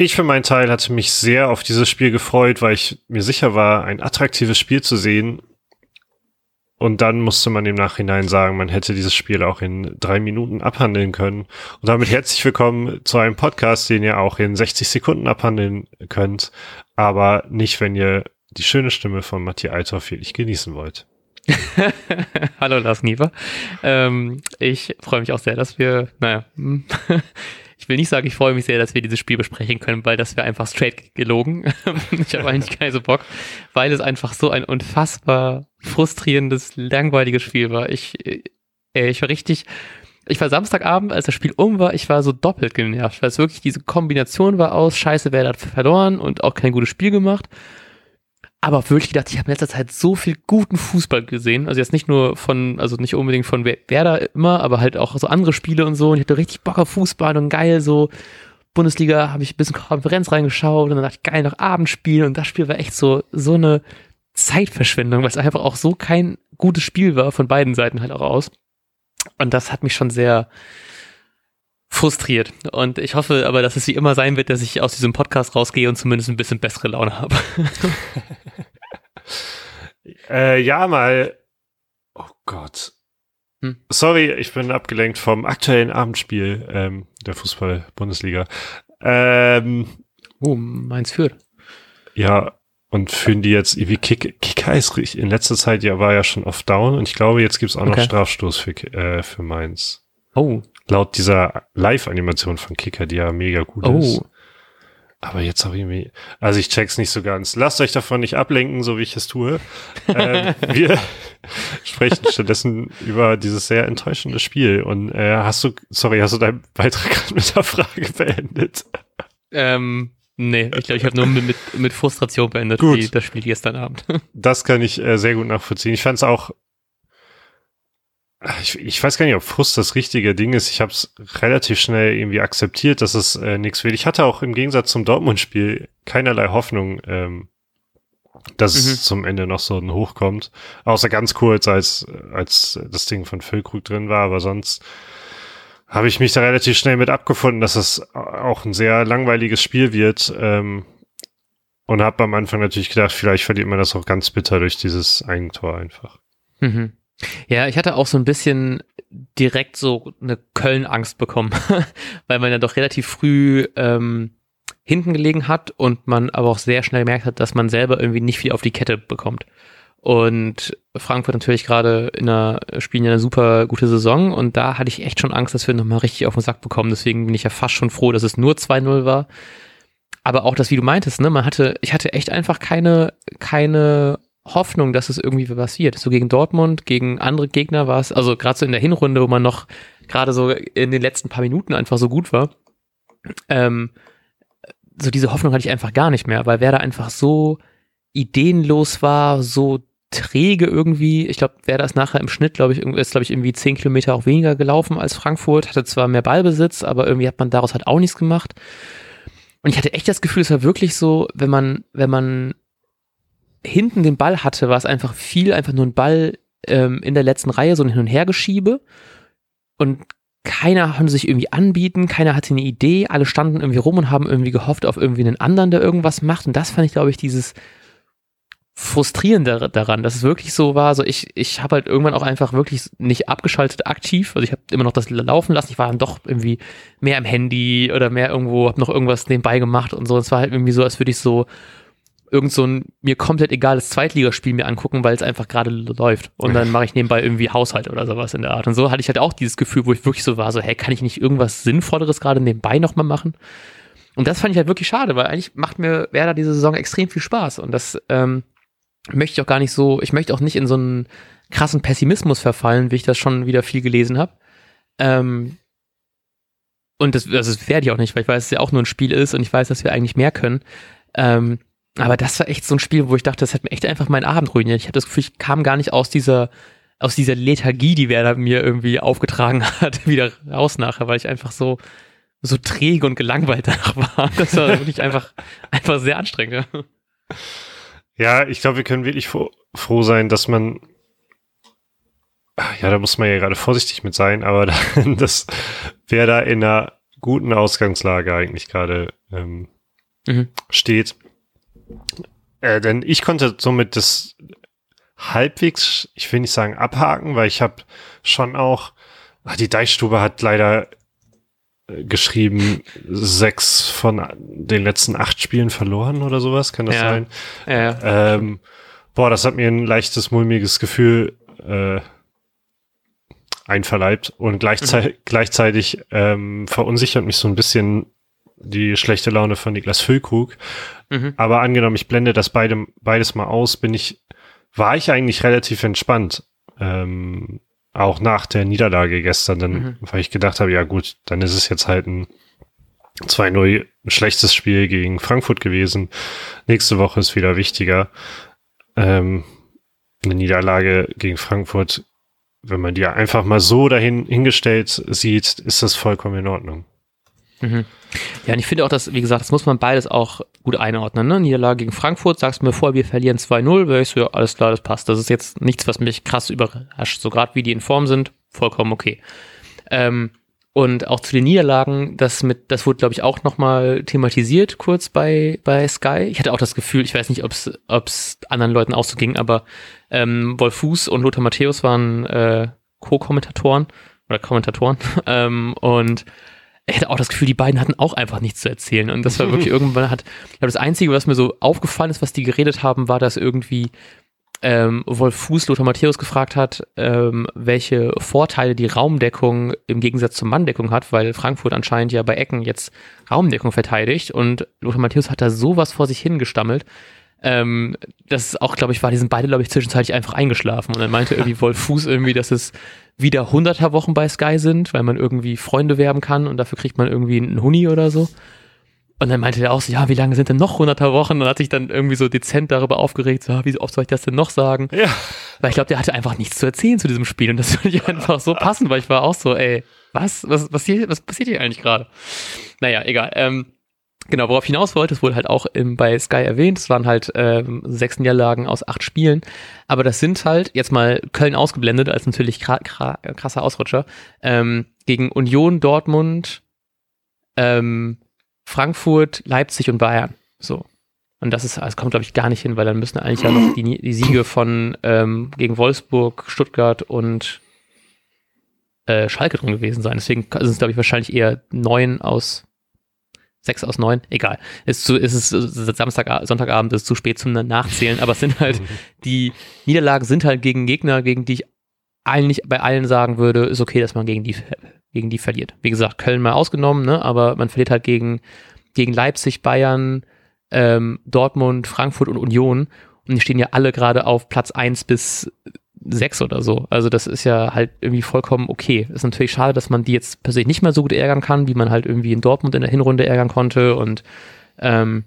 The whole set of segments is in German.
Ich für meinen Teil hatte mich sehr auf dieses Spiel gefreut, weil ich mir sicher war, ein attraktives Spiel zu sehen. Und dann musste man im Nachhinein sagen, man hätte dieses Spiel auch in drei Minuten abhandeln können. Und damit herzlich willkommen zu einem Podcast, den ihr auch in 60 Sekunden abhandeln könnt, aber nicht, wenn ihr die schöne Stimme von Matthias Althoff wirklich genießen wollt. Hallo Lars Niever. Ähm, ich freue mich auch sehr, dass wir, naja, hm, ich will nicht sagen, ich freue mich sehr, dass wir dieses Spiel besprechen können, weil das wäre einfach straight gelogen. ich habe eigentlich keinen so Bock, weil es einfach so ein unfassbar frustrierendes, langweiliges Spiel war. Ich, äh, ich war richtig, ich war Samstagabend, als das Spiel um war, ich war so doppelt genervt, weil es wirklich diese Kombination war aus, scheiße, wer hat verloren und auch kein gutes Spiel gemacht aber wirklich gedacht, ich habe in letzter Zeit so viel guten Fußball gesehen. Also jetzt nicht nur von, also nicht unbedingt von Werder immer, aber halt auch so andere Spiele und so. Und ich hatte richtig Bock auf Fußball und geil so. Bundesliga habe ich ein bisschen Konferenz reingeschaut und dann dachte ich, geil, noch Abendspiel. Und das Spiel war echt so, so eine Zeitverschwendung, weil es einfach auch so kein gutes Spiel war, von beiden Seiten halt auch aus. Und das hat mich schon sehr, frustriert. Und ich hoffe aber, dass es wie immer sein wird, dass ich aus diesem Podcast rausgehe und zumindest ein bisschen bessere Laune habe. äh, ja, mal. Oh Gott. Hm? Sorry, ich bin abgelenkt vom aktuellen Abendspiel ähm, der Fußball-Bundesliga. Ähm, oh, meins führt. Ja, und führen die jetzt irgendwie Kick, Kicker ist in letzter Zeit ja war ja schon oft down und ich glaube, jetzt gibt's auch okay. noch Strafstoß für, äh, für Mainz. Oh, laut dieser Live-Animation von Kicker, die ja mega gut oh. ist. Aber jetzt auch irgendwie, also ich check's nicht so ganz. Lasst euch davon nicht ablenken, so wie ich es tue. ähm, wir sprechen stattdessen über dieses sehr enttäuschende Spiel. Und äh, hast du, sorry, hast du deinen Beitrag gerade mit der Frage beendet? Ähm, nee, ich glaube, ich habe nur mit, mit, mit Frustration beendet, gut. Das Spiel gestern Abend. das kann ich äh, sehr gut nachvollziehen. Ich fand es auch ich, ich weiß gar nicht, ob Frust das richtige Ding ist. Ich habe es relativ schnell irgendwie akzeptiert, dass es äh, nichts wird. Ich hatte auch im Gegensatz zum Dortmund-Spiel keinerlei Hoffnung, ähm, dass mhm. es zum Ende noch so ein Hoch kommt. Außer ganz kurz, als, als das Ding von Füllkrug drin war, aber sonst habe ich mich da relativ schnell mit abgefunden, dass es auch ein sehr langweiliges Spiel wird. Ähm, und habe am Anfang natürlich gedacht, vielleicht verliert man das auch ganz bitter durch dieses Eigentor einfach. Mhm. Ja, ich hatte auch so ein bisschen direkt so eine Köln-Angst bekommen, weil man ja doch relativ früh ähm, hinten gelegen hat und man aber auch sehr schnell gemerkt hat, dass man selber irgendwie nicht viel auf die Kette bekommt. Und Frankfurt natürlich gerade in einer, spielen ja eine super gute Saison und da hatte ich echt schon Angst, dass wir nochmal richtig auf den Sack bekommen. Deswegen bin ich ja fast schon froh, dass es nur 2-0 war. Aber auch das, wie du meintest, ne, man hatte, ich hatte echt einfach keine, keine Hoffnung, dass es irgendwie passiert. So gegen Dortmund, gegen andere Gegner war es, also gerade so in der Hinrunde, wo man noch gerade so in den letzten paar Minuten einfach so gut war. Ähm, so diese Hoffnung hatte ich einfach gar nicht mehr, weil Werder einfach so ideenlos war, so träge irgendwie. Ich glaube, Werder ist nachher im Schnitt, glaube ich, ist, glaube ich, irgendwie zehn Kilometer auch weniger gelaufen als Frankfurt, hatte zwar mehr Ballbesitz, aber irgendwie hat man daraus halt auch nichts gemacht. Und ich hatte echt das Gefühl, es war wirklich so, wenn man, wenn man hinten den Ball hatte, war es einfach viel, einfach nur ein Ball ähm, in der letzten Reihe, so ein Hin- und Hergeschiebe. Und keiner konnte sich irgendwie anbieten, keiner hatte eine Idee, alle standen irgendwie rum und haben irgendwie gehofft auf irgendwie einen anderen, der irgendwas macht. Und das fand ich, glaube ich, dieses Frustrierende daran, dass es wirklich so war, so ich, ich habe halt irgendwann auch einfach wirklich nicht abgeschaltet aktiv, also ich habe immer noch das laufen lassen, ich war dann doch irgendwie mehr am Handy oder mehr irgendwo, habe noch irgendwas nebenbei gemacht und so. Es war halt irgendwie so, als würde ich so irgend so ein mir komplett egales Zweitligaspiel mir angucken, weil es einfach gerade läuft. Und dann mache ich nebenbei irgendwie Haushalt oder sowas in der Art. Und so hatte ich halt auch dieses Gefühl, wo ich wirklich so war, so, hey, kann ich nicht irgendwas Sinnvolleres gerade nebenbei nochmal machen? Und das fand ich halt wirklich schade, weil eigentlich macht mir Werder diese Saison extrem viel Spaß. Und das ähm, möchte ich auch gar nicht so, ich möchte auch nicht in so einen krassen Pessimismus verfallen, wie ich das schon wieder viel gelesen habe. Ähm, und das, das werde ich auch nicht, weil ich weiß, dass es ja auch nur ein Spiel ist und ich weiß, dass wir eigentlich mehr können. Ähm, aber das war echt so ein Spiel, wo ich dachte, das hat mir echt einfach meinen Abend ruiniert. Ich hatte das Gefühl, ich kam gar nicht aus dieser, aus dieser Lethargie, die Werder mir irgendwie aufgetragen hat, wieder raus nachher, weil ich einfach so, so träge und gelangweilt danach war. Das war wirklich einfach, einfach sehr anstrengend. Ja, ich glaube, wir können wirklich froh, froh sein, dass man, ja, da muss man ja gerade vorsichtig mit sein, aber dass wer da in einer guten Ausgangslage eigentlich gerade ähm, mhm. steht. Äh, denn ich konnte somit das halbwegs, ich will nicht sagen abhaken, weil ich habe schon auch, ach, die Deichstube hat leider äh, geschrieben, sechs von den letzten acht Spielen verloren oder sowas, kann das ja. sein? Ja. Ähm, boah, das hat mir ein leichtes, mulmiges Gefühl äh, einverleibt und gleichzeitig, mhm. gleichzeitig ähm, verunsichert mich so ein bisschen die schlechte Laune von Niklas Füllkrug. Mhm. Aber angenommen, ich blende das beide, beides mal aus, bin ich, war ich eigentlich relativ entspannt. Ähm, auch nach der Niederlage gestern, dann, mhm. weil ich gedacht habe, ja gut, dann ist es jetzt halt ein 2-0 ein schlechtes Spiel gegen Frankfurt gewesen. Nächste Woche ist wieder wichtiger. Ähm, eine Niederlage gegen Frankfurt, wenn man die einfach mal so dahin hingestellt sieht, ist das vollkommen in Ordnung. Mhm. Ja, und ich finde auch, dass, wie gesagt, das muss man beides auch gut einordnen. Ne? Niederlage gegen Frankfurt, sagst du mir vor, wir verlieren 2-0, wäre ich so, ja, alles klar, das passt. Das ist jetzt nichts, was mich krass überrascht. So gerade wie die in Form sind, vollkommen okay. Ähm, und auch zu den Niederlagen, das mit, das wurde, glaube ich, auch nochmal thematisiert, kurz bei, bei Sky. Ich hatte auch das Gefühl, ich weiß nicht, ob es anderen Leuten auch so ging, aber ähm, Wolf Fuß und Lothar Matthäus waren äh, Co-Kommentatoren oder Kommentatoren. ähm, und ich hatte auch das Gefühl, die beiden hatten auch einfach nichts zu erzählen. Und das war wirklich irgendwann hat, ich glaube, das Einzige, was mir so aufgefallen ist, was die geredet haben, war, dass irgendwie ähm, Wolf Fuß Lothar Matthäus gefragt hat, ähm, welche Vorteile die Raumdeckung im Gegensatz zur Manndeckung hat, weil Frankfurt anscheinend ja bei Ecken jetzt Raumdeckung verteidigt und Lothar Matthäus hat da sowas vor sich hingestammelt. Ähm, das ist auch, glaube ich, war, die sind beide, glaube ich, zwischenzeitlich einfach eingeschlafen. Und dann meinte irgendwie Wolf Fuß irgendwie, dass es wieder 100er Wochen bei Sky sind, weil man irgendwie Freunde werben kann und dafür kriegt man irgendwie einen Huni oder so. Und dann meinte er auch so, ja, wie lange sind denn noch 100er Wochen? Und hat sich dann irgendwie so dezent darüber aufgeregt, so, wie oft soll ich das denn noch sagen? Ja. Weil ich glaube, der hatte einfach nichts zu erzählen zu diesem Spiel. Und das würde ich einfach so passen, weil ich war auch so, ey, was, was, was, hier, was passiert hier eigentlich gerade? Naja, egal. Ähm, Genau, worauf ich hinaus wollte, es wurde halt auch im, bei Sky erwähnt, es waren halt ähm, sechs Niederlagen aus acht Spielen, aber das sind halt, jetzt mal Köln ausgeblendet, als natürlich krasser Ausrutscher, ähm, gegen Union, Dortmund, ähm, Frankfurt, Leipzig und Bayern. So. Und das ist, das kommt, glaube ich, gar nicht hin, weil dann müssen eigentlich ja noch die, die Siege von ähm, gegen Wolfsburg, Stuttgart und äh, Schalke drin gewesen sein. Deswegen sind es, glaube ich, wahrscheinlich eher neun aus sechs aus neun, egal. Ist zu, ist es Samstag, Sonntagabend ist zu spät zum Nachzählen, aber es sind halt, die Niederlagen sind halt gegen Gegner, gegen die ich eigentlich bei allen sagen würde, ist okay, dass man gegen die, gegen die verliert. Wie gesagt, Köln mal ausgenommen, ne, aber man verliert halt gegen, gegen Leipzig, Bayern, ähm, Dortmund, Frankfurt und Union. Und die stehen ja alle gerade auf Platz eins bis sechs oder so. Also das ist ja halt irgendwie vollkommen okay. Ist natürlich schade, dass man die jetzt persönlich nicht mehr so gut ärgern kann, wie man halt irgendwie in Dortmund in der Hinrunde ärgern konnte und ähm,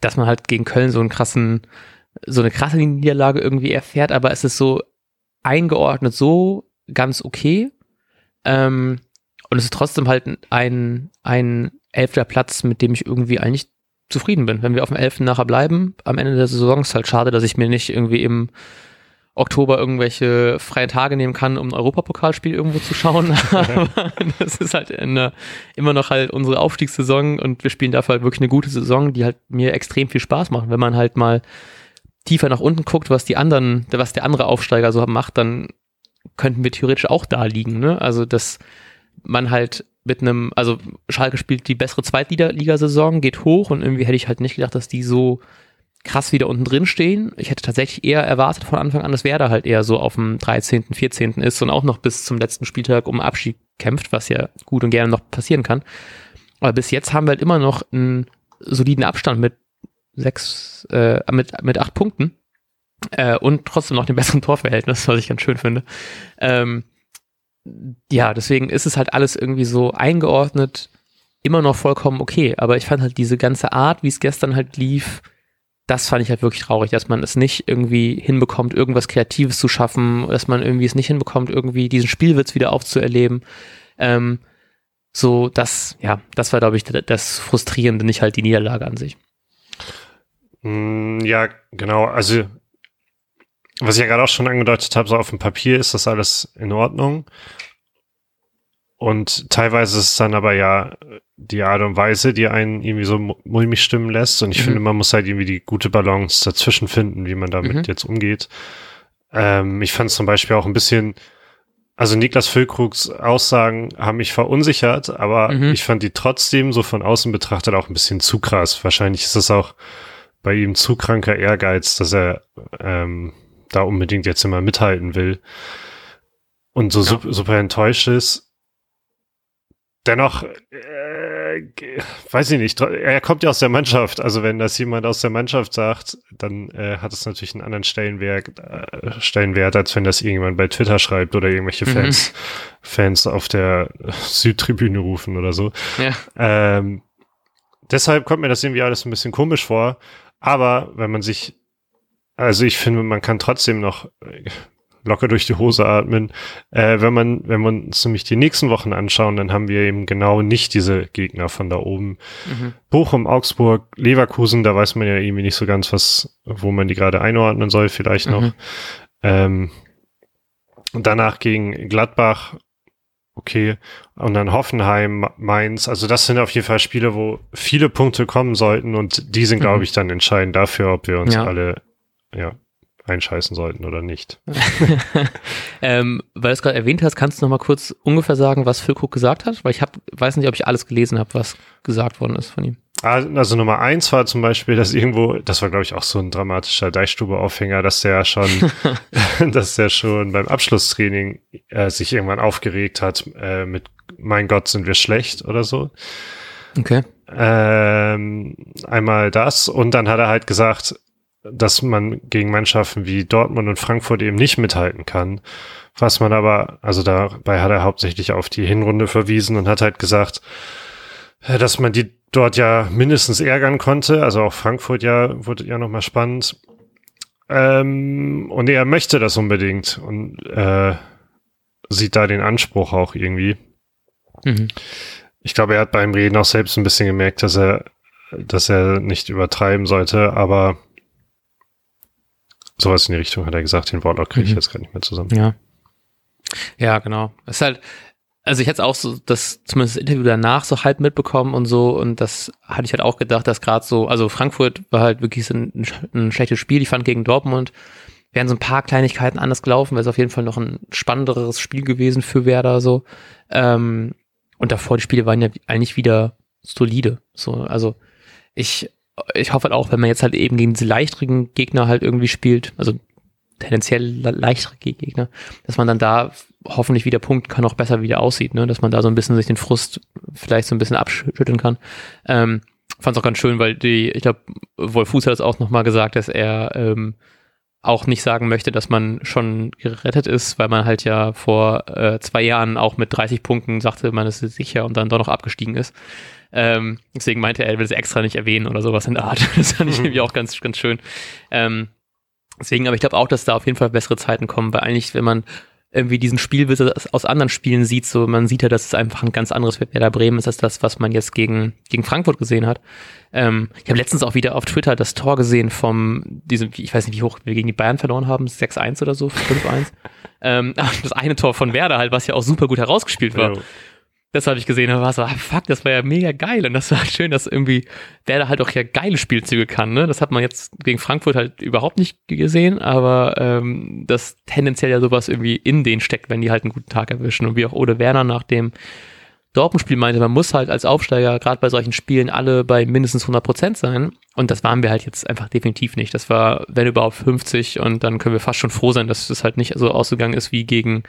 dass man halt gegen Köln so einen krassen, so eine krasse Niederlage irgendwie erfährt, aber es ist so eingeordnet so ganz okay. Ähm, und es ist trotzdem halt ein, ein elfter Platz, mit dem ich irgendwie eigentlich zufrieden bin. Wenn wir auf dem elften nachher bleiben, am Ende der Saison ist halt schade, dass ich mir nicht irgendwie im Oktober irgendwelche freien Tage nehmen kann, um ein Europapokalspiel irgendwo zu schauen. Aber das ist halt eine, immer noch halt unsere Aufstiegssaison und wir spielen dafür halt wirklich eine gute Saison, die halt mir extrem viel Spaß macht. Wenn man halt mal tiefer nach unten guckt, was die anderen, was der andere Aufsteiger so macht, dann könnten wir theoretisch auch da liegen. Ne? Also, dass man halt mit einem, also Schalke spielt die bessere Zweitligasaison, geht hoch und irgendwie hätte ich halt nicht gedacht, dass die so krass wieder unten drin stehen. Ich hätte tatsächlich eher erwartet von Anfang an, dass Werder halt eher so auf dem 13., 14. ist und auch noch bis zum letzten Spieltag um Abschied kämpft, was ja gut und gerne noch passieren kann. Aber bis jetzt haben wir halt immer noch einen soliden Abstand mit sechs, äh, mit, mit acht Punkten äh, und trotzdem noch den besseren Torverhältnis, was ich ganz schön finde. Ähm, ja, deswegen ist es halt alles irgendwie so eingeordnet, immer noch vollkommen okay. Aber ich fand halt diese ganze Art, wie es gestern halt lief, das fand ich halt wirklich traurig, dass man es nicht irgendwie hinbekommt, irgendwas Kreatives zu schaffen, dass man irgendwie es nicht hinbekommt, irgendwie diesen Spielwitz wieder aufzuerleben. Ähm, so, das, ja, das war, glaube ich, das Frustrierende, nicht halt die Niederlage an sich. Mm, ja, genau. Also, was ich ja gerade auch schon angedeutet habe, so auf dem Papier ist das alles in Ordnung. Und teilweise ist es dann aber ja die Art und Weise, die einen irgendwie so mulmig stimmen lässt. Und ich mhm. finde, man muss halt irgendwie die gute Balance dazwischen finden, wie man damit mhm. jetzt umgeht. Ähm, ich fand es zum Beispiel auch ein bisschen, also Niklas Füllkrugs Aussagen haben mich verunsichert, aber mhm. ich fand die trotzdem so von außen betrachtet auch ein bisschen zu krass. Wahrscheinlich ist es auch bei ihm zu kranker Ehrgeiz, dass er ähm, da unbedingt jetzt immer mithalten will und so ja. super enttäuscht ist. Dennoch, äh, weiß ich nicht, er kommt ja aus der Mannschaft. Also wenn das jemand aus der Mannschaft sagt, dann äh, hat es natürlich einen anderen Stellenwert, äh, Stellenwert, als wenn das irgendjemand bei Twitter schreibt oder irgendwelche mhm. Fans, mhm. Fans auf der Südtribüne rufen oder so. Ja. Ähm, deshalb kommt mir das irgendwie alles ein bisschen komisch vor. Aber wenn man sich, also ich finde, man kann trotzdem noch locker durch die Hose atmen. Äh, wenn man, wenn wir uns nämlich die nächsten Wochen anschauen, dann haben wir eben genau nicht diese Gegner von da oben. Mhm. Bochum, Augsburg, Leverkusen, da weiß man ja irgendwie nicht so ganz, was, wo man die gerade einordnen soll, vielleicht noch. Mhm. Ähm, und danach gegen Gladbach, okay. Und dann Hoffenheim, Mainz. Also das sind auf jeden Fall Spiele, wo viele Punkte kommen sollten und die sind, mhm. glaube ich, dann entscheidend dafür, ob wir uns ja. alle ja, einscheißen sollten oder nicht. ähm, weil du es gerade erwähnt hast, kannst du noch mal kurz ungefähr sagen, was Füllkrug gesagt hat? Weil ich hab, weiß nicht, ob ich alles gelesen habe, was gesagt worden ist von ihm. Ah, also Nummer eins war zum Beispiel, dass irgendwo, das war glaube ich auch so ein dramatischer Deichstube-Aufhänger, dass der schon, dass der schon beim Abschlusstraining äh, sich irgendwann aufgeregt hat äh, mit Mein Gott, sind wir schlecht oder so. Okay. Ähm, einmal das und dann hat er halt gesagt, dass man gegen Mannschaften wie Dortmund und Frankfurt eben nicht mithalten kann. Was man aber, also dabei hat er hauptsächlich auf die Hinrunde verwiesen und hat halt gesagt, äh, dass man die dort ja mindestens ärgern konnte. Also auch Frankfurt ja wurde ja nochmal spannend. Ähm, und er möchte das unbedingt und äh, sieht da den Anspruch auch irgendwie. Mhm. Ich glaube, er hat beim Reden auch selbst ein bisschen gemerkt, dass er, dass er nicht übertreiben sollte, aber Sowas in die Richtung hat er gesagt, den Wortlaut kriege ich mhm. jetzt gar nicht mehr zusammen. Ja. Ja, genau. Es ist halt, also ich hätte auch so das zumindest das Interview danach so halb mitbekommen und so und das hatte ich halt auch gedacht, dass gerade so, also Frankfurt war halt wirklich so ein, ein, schlechtes Spiel. Ich fand gegen Dortmund wären so ein paar Kleinigkeiten anders gelaufen, wäre es auf jeden Fall noch ein spannenderes Spiel gewesen für Werder so. Ähm, und davor die Spiele waren ja eigentlich wieder solide. So, also ich ich hoffe halt auch, wenn man jetzt halt eben gegen diese leichteren Gegner halt irgendwie spielt, also tendenziell leichtere Gegner, dass man dann da hoffentlich wieder punkten kann, auch besser wieder aussieht, ne? dass man da so ein bisschen sich den Frust vielleicht so ein bisschen abschütteln kann. Ähm, Fand es auch ganz schön, weil die, ich glaube, Wolf Fuß hat es auch nochmal gesagt, dass er ähm, auch nicht sagen möchte, dass man schon gerettet ist, weil man halt ja vor äh, zwei Jahren auch mit 30 Punkten sagte, man ist sicher und dann doch noch abgestiegen ist. Ähm, deswegen meinte er, er will es extra nicht erwähnen oder sowas in der Art. Das fand ich irgendwie auch ganz, ganz schön. Ähm, deswegen, aber ich glaube auch, dass da auf jeden Fall bessere Zeiten kommen, weil eigentlich, wenn man irgendwie diesen Spielwitz aus anderen Spielen sieht, so man sieht ja, dass es einfach ein ganz anderes Werder Bremen ist als das, was man jetzt gegen, gegen Frankfurt gesehen hat. Ähm, ich habe letztens auch wieder auf Twitter das Tor gesehen vom, diesem, ich weiß nicht, wie hoch wir gegen die Bayern verloren haben, 6-1 oder so, 5-1. ähm, das eine Tor von Werder halt, was ja auch super gut herausgespielt war. Ja das habe ich gesehen und war so, ah, fuck, das war ja mega geil. Und das war schön, dass irgendwie der da halt auch ja geile Spielzüge kann. Ne? Das hat man jetzt gegen Frankfurt halt überhaupt nicht gesehen, aber ähm, das tendenziell ja sowas irgendwie in denen steckt, wenn die halt einen guten Tag erwischen. Und wie auch Ode Werner nach dem Dortmund-Spiel meinte, man muss halt als Aufsteiger gerade bei solchen Spielen alle bei mindestens 100 Prozent sein. Und das waren wir halt jetzt einfach definitiv nicht. Das war, wenn überhaupt 50 und dann können wir fast schon froh sein, dass das halt nicht so ausgegangen ist wie gegen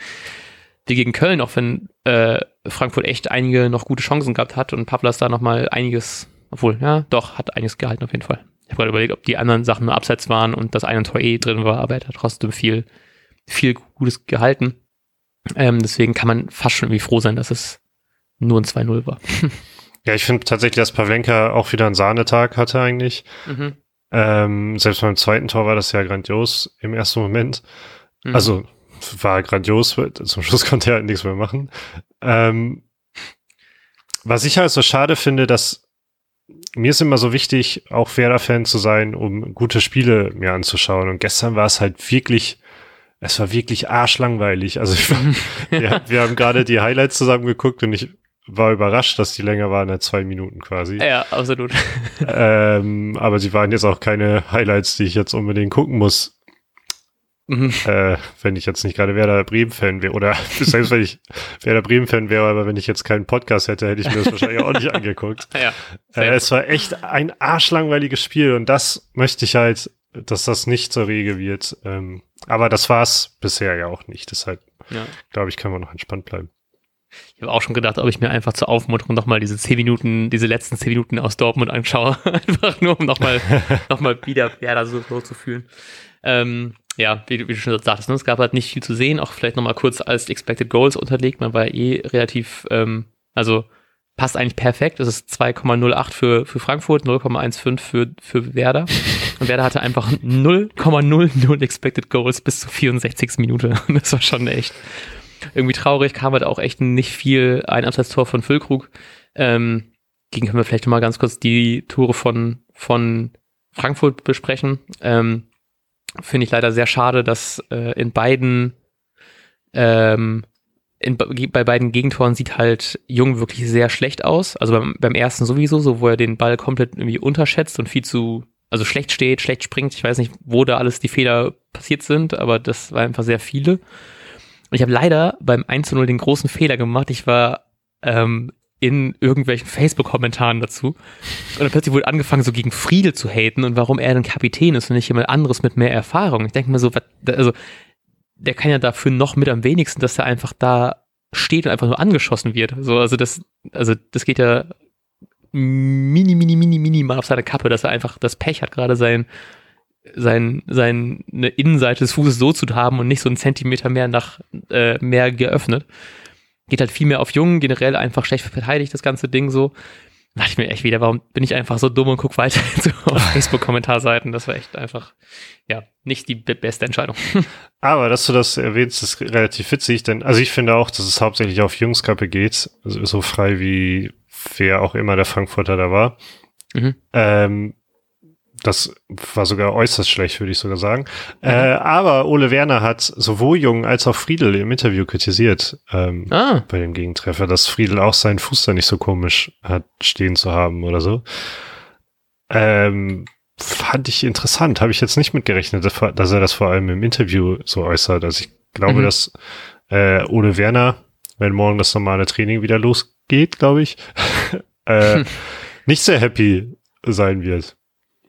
wie gegen Köln, auch wenn äh, Frankfurt echt einige noch gute Chancen gehabt hat und Pavlas da nochmal einiges, obwohl, ja, doch, hat einiges gehalten auf jeden Fall. Ich habe gerade überlegt, ob die anderen Sachen nur abseits waren und das eine Tor eh drin war, aber er hat trotzdem viel, viel Gutes gehalten. Ähm, deswegen kann man fast schon irgendwie froh sein, dass es nur ein 2-0 war. ja, ich finde tatsächlich, dass Pavlenka auch wieder einen Sahnetag hatte eigentlich. Mhm. Ähm, selbst beim zweiten Tor war das ja grandios im ersten Moment. Mhm. Also war grandios. Zum Schluss konnte er halt nichts mehr machen. Ähm, was ich halt so schade finde, dass mir ist immer so wichtig, auch Werder-Fan zu sein, um gute Spiele mir anzuschauen. Und gestern war es halt wirklich es war wirklich arschlangweilig. Also ich, wir, wir haben gerade die Highlights zusammen geguckt und ich war überrascht, dass die länger waren als zwei Minuten quasi. Ja, absolut. Ähm, aber sie waren jetzt auch keine Highlights, die ich jetzt unbedingt gucken muss. Mhm. Äh, wenn ich jetzt nicht gerade Werder Bremen-Fan wäre, oder selbst wenn ich Werder Bremen-Fan wäre, aber wenn ich jetzt keinen Podcast hätte, hätte ich mir das wahrscheinlich auch nicht angeguckt. Ja, äh, es war echt ein arschlangweiliges Spiel und das möchte ich halt, dass das nicht zur Regel wird. Ähm, aber das war's bisher ja auch nicht. Deshalb, ja. glaube ich, können wir noch entspannt bleiben. Ich habe auch schon gedacht, ob ich mir einfach zur Aufmunterung nochmal diese zehn Minuten, diese letzten zehn Minuten aus Dortmund anschaue. einfach nur, um nochmal noch mal wieder Werder so, so zu fühlen. Ähm, ja, wie, wie, du schon sagtest, ne? es gab halt nicht viel zu sehen, auch vielleicht nochmal kurz als Expected Goals unterlegt. Man war eh relativ, ähm, also passt eigentlich perfekt. Das ist 2,08 für, für Frankfurt, 0,15 für, für Werder. Und Werder hatte einfach 0,00 Expected Goals bis zur 64. Minute. Das war schon echt irgendwie traurig. Kam halt auch echt nicht viel ein Abseitstor von Füllkrug. Ähm, gegen können wir vielleicht mal ganz kurz die Tore von, von Frankfurt besprechen. Ähm, Finde ich leider sehr schade, dass äh, in beiden ähm, in, bei beiden Gegentoren sieht halt Jung wirklich sehr schlecht aus. Also beim, beim ersten sowieso, so wo er den Ball komplett irgendwie unterschätzt und viel zu, also schlecht steht, schlecht springt. Ich weiß nicht, wo da alles die Fehler passiert sind, aber das war einfach sehr viele. Und ich habe leider beim 1 0 den großen Fehler gemacht. Ich war ähm, in irgendwelchen Facebook-Kommentaren dazu. Und dann plötzlich wurde angefangen, so gegen Friedel zu haten und warum er denn Kapitän ist und nicht jemand anderes mit mehr Erfahrung. Ich denke mir so, also der kann ja dafür noch mit am wenigsten, dass er einfach da steht und einfach nur angeschossen wird. So, also das, also das geht ja mini, mini, mini, minimal auf seine Kappe, dass er einfach das Pech hat, gerade sein, sein, seine Innenseite des Fußes so zu haben und nicht so einen Zentimeter mehr nach äh, mehr geöffnet geht halt viel mehr auf Jungen, generell einfach schlecht verteidigt, das ganze Ding so. Da dachte ich mir echt wieder, warum bin ich einfach so dumm und guck weiter so auf Facebook-Kommentarseiten. Das war echt einfach, ja, nicht die beste Entscheidung. Aber dass du das erwähnst, ist relativ witzig, denn, also ich finde auch, dass es hauptsächlich auf Jungskappe geht, also so frei wie wer auch immer der Frankfurter da war. Mhm. Ähm, das war sogar äußerst schlecht, würde ich sogar sagen. Mhm. Äh, aber Ole Werner hat sowohl Jung als auch Friedel im Interview kritisiert ähm, ah. bei dem Gegentreffer, dass Friedel auch seinen Fuß da nicht so komisch hat stehen zu haben oder so. Ähm, fand ich interessant, habe ich jetzt nicht mitgerechnet, dass er das vor allem im Interview so äußert. Also ich glaube, mhm. dass äh, Ole Werner, wenn morgen das normale Training wieder losgeht, glaube ich, äh, nicht sehr happy sein wird.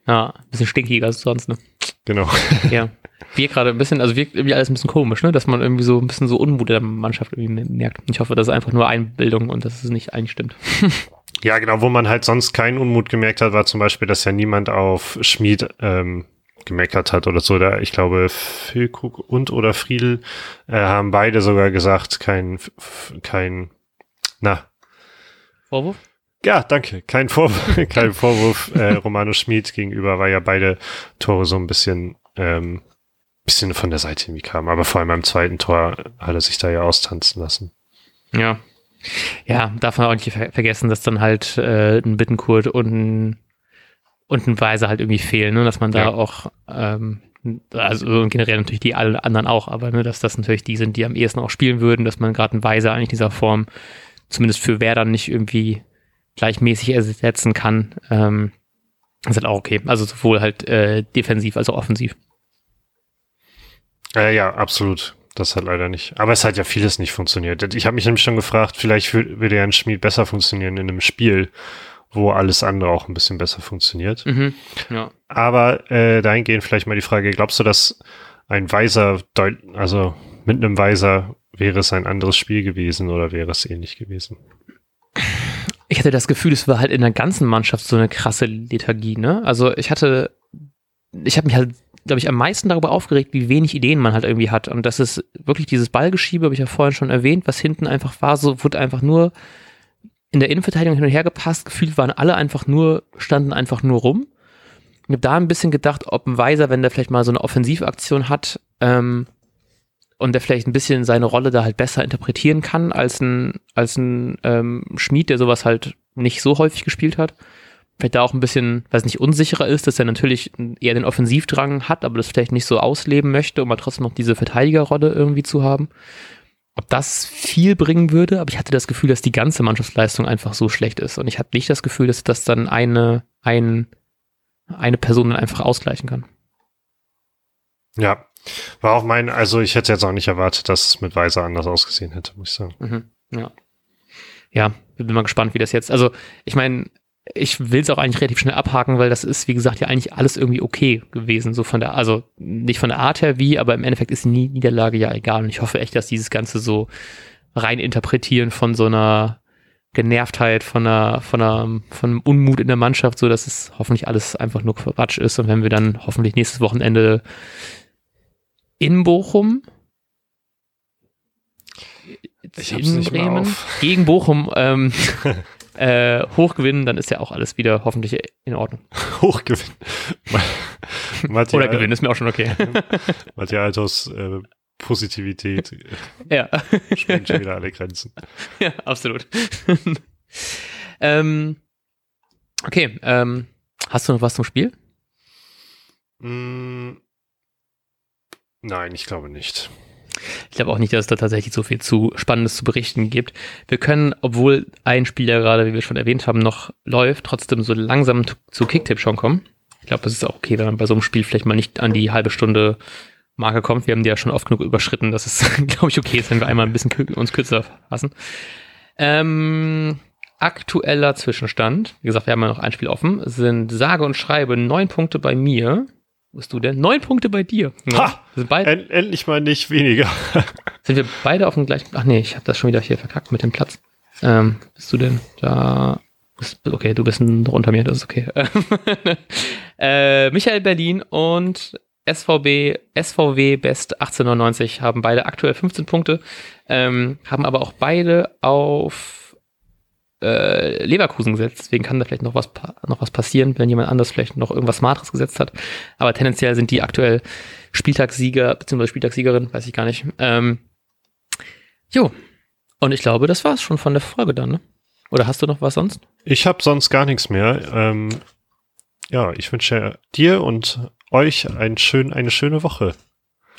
Ja, ein bisschen stinkiger als sonst, ne? Genau. Ja. Wir gerade ein bisschen, also wirkt irgendwie alles ein bisschen komisch, ne? Dass man irgendwie so ein bisschen so Unmut in der Mannschaft irgendwie merkt. Ich hoffe, das ist einfach nur Einbildung und dass es nicht eigentlich stimmt. Ja, genau, wo man halt sonst keinen Unmut gemerkt hat, war zum Beispiel, dass ja niemand auf Schmied ähm, gemeckert hat oder so. Da, ich glaube, Füllkrug und oder Friedel äh, haben beide sogar gesagt, kein, kein, na. Vorwurf? Ja, danke. Kein Vorwurf, kein Vorwurf äh, Romano Schmid gegenüber, weil ja beide Tore so ein bisschen, ähm, bisschen von der Seite irgendwie kamen. Aber vor allem beim zweiten Tor hat er sich da ja austanzen lassen. Ja. Ja, darf man auch nicht ver vergessen, dass dann halt äh, ein Bittenkurt und ein, und ein Weiser halt irgendwie fehlen, ne? dass man da ja. auch ähm, also generell natürlich die alle anderen auch, aber ne, dass das natürlich die sind, die am ehesten auch spielen würden, dass man gerade einen Weiser eigentlich dieser Form zumindest für Werder nicht irgendwie gleichmäßig ersetzen kann, ähm, ist halt auch okay. Also sowohl halt äh, defensiv als auch offensiv. Äh, ja, absolut. Das hat leider nicht. Aber es hat ja vieles nicht funktioniert. Ich habe mich nämlich schon gefragt, vielleicht würde ja ein Schmied besser funktionieren in einem Spiel, wo alles andere auch ein bisschen besser funktioniert. Mhm, ja. Aber äh, dahingehend vielleicht mal die Frage, glaubst du, dass ein Weiser, also mit einem Weiser wäre es ein anderes Spiel gewesen oder wäre es ähnlich gewesen? Ich hatte das Gefühl, es war halt in der ganzen Mannschaft so eine krasse Lethargie, ne? Also ich hatte, ich habe mich halt, glaube ich, am meisten darüber aufgeregt, wie wenig Ideen man halt irgendwie hat. Und das ist wirklich dieses Ballgeschiebe, habe ich ja vorhin schon erwähnt, was hinten einfach war, so wurde einfach nur in der Innenverteidigung hin und her gepasst. Gefühlt waren alle einfach nur, standen einfach nur rum. Ich habe da ein bisschen gedacht, ob ein Weiser, wenn der vielleicht mal so eine Offensivaktion hat, ähm, und der vielleicht ein bisschen seine Rolle da halt besser interpretieren kann als ein, als ein ähm, Schmied, der sowas halt nicht so häufig gespielt hat. vielleicht da auch ein bisschen, weiß nicht, unsicherer ist, dass er natürlich eher den Offensivdrang hat, aber das vielleicht nicht so ausleben möchte, um aber trotzdem noch diese Verteidigerrolle irgendwie zu haben. Ob das viel bringen würde, aber ich hatte das Gefühl, dass die ganze Mannschaftsleistung einfach so schlecht ist. Und ich hatte nicht das Gefühl, dass das dann eine, ein, eine Person dann einfach ausgleichen kann. Ja, war auch mein, also ich hätte jetzt auch nicht erwartet, dass es mit Weiser anders ausgesehen hätte, muss ich sagen. Mhm, ja. Ja, bin mal gespannt, wie das jetzt, also ich meine, ich will es auch eigentlich relativ schnell abhaken, weil das ist, wie gesagt, ja eigentlich alles irgendwie okay gewesen. So von der, also nicht von der Art her wie, aber im Endeffekt ist die Niederlage ja egal. Und ich hoffe echt, dass dieses Ganze so rein interpretieren von so einer Genervtheit, von einer, von einer, von einem Unmut in der Mannschaft, so dass es hoffentlich alles einfach nur Quatsch ist. Und wenn wir dann hoffentlich nächstes Wochenende in Bochum in Bremen gegen Bochum ähm, äh, hochgewinnen, dann ist ja auch alles wieder hoffentlich in Ordnung. Hochgewinnen. Oder gewinnen ist mir auch schon okay. Matthias Altos äh, Positivität ja. springt schon wieder alle Grenzen. Ja, absolut. ähm, okay, ähm, hast du noch was zum Spiel? Mm, nein, ich glaube nicht. Ich glaube auch nicht, dass es da tatsächlich so viel zu Spannendes zu berichten gibt. Wir können, obwohl ein Spiel ja gerade, wie wir schon erwähnt haben, noch läuft, trotzdem so langsam zu Kicktip schon kommen. Ich glaube, es ist auch okay, wenn man bei so einem Spiel vielleicht mal nicht an die halbe Stunde Marke kommt. Wir haben die ja schon oft genug überschritten, dass es, glaube ich, okay ist, wenn wir einmal ein bisschen uns kürzer fassen. Ähm, aktueller Zwischenstand, wie gesagt, wir haben ja noch ein Spiel offen, sind sage und schreibe neun Punkte bei mir, bist du denn? Neun Punkte bei dir. Ja, ha! Sind beide, end, endlich mal nicht weniger. sind wir beide auf dem gleichen. Ach nee, ich habe das schon wieder hier verkackt mit dem Platz. Ähm, bist du denn da? Okay, du bist noch unter mir, das ist okay. äh, Michael Berlin und SVB, SVW Best 1899 haben beide aktuell 15 Punkte, ähm, haben aber auch beide auf äh, Leverkusen gesetzt. Deswegen kann da vielleicht noch was, noch was passieren, wenn jemand anders vielleicht noch irgendwas Smartes gesetzt hat. Aber tendenziell sind die aktuell Spieltagssieger, beziehungsweise Spieltagssiegerin, weiß ich gar nicht. Ähm, jo. Und ich glaube, das war's schon von der Folge dann, ne? Oder hast du noch was sonst? Ich habe sonst gar nichts mehr. Ähm, ja, ich wünsche dir und euch ein schön, eine schöne Woche.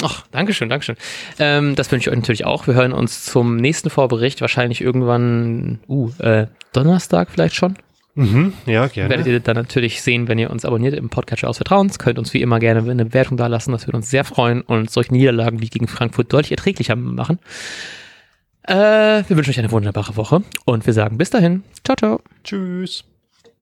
Ach, Dankeschön, Dankeschön. Ähm, das wünsche ich euch natürlich auch. Wir hören uns zum nächsten Vorbericht, wahrscheinlich irgendwann, uh, äh, Donnerstag vielleicht schon. Mhm, ja, gerne. Werdet ihr dann natürlich sehen, wenn ihr uns abonniert im Podcatcher aus Vertrauens. Könnt uns wie immer gerne eine Bewertung da lassen. Das würde uns sehr freuen und solche Niederlagen wie gegen Frankfurt deutlich erträglicher machen. Äh, wir wünschen euch eine wunderbare Woche und wir sagen bis dahin. Ciao, ciao. Tschüss.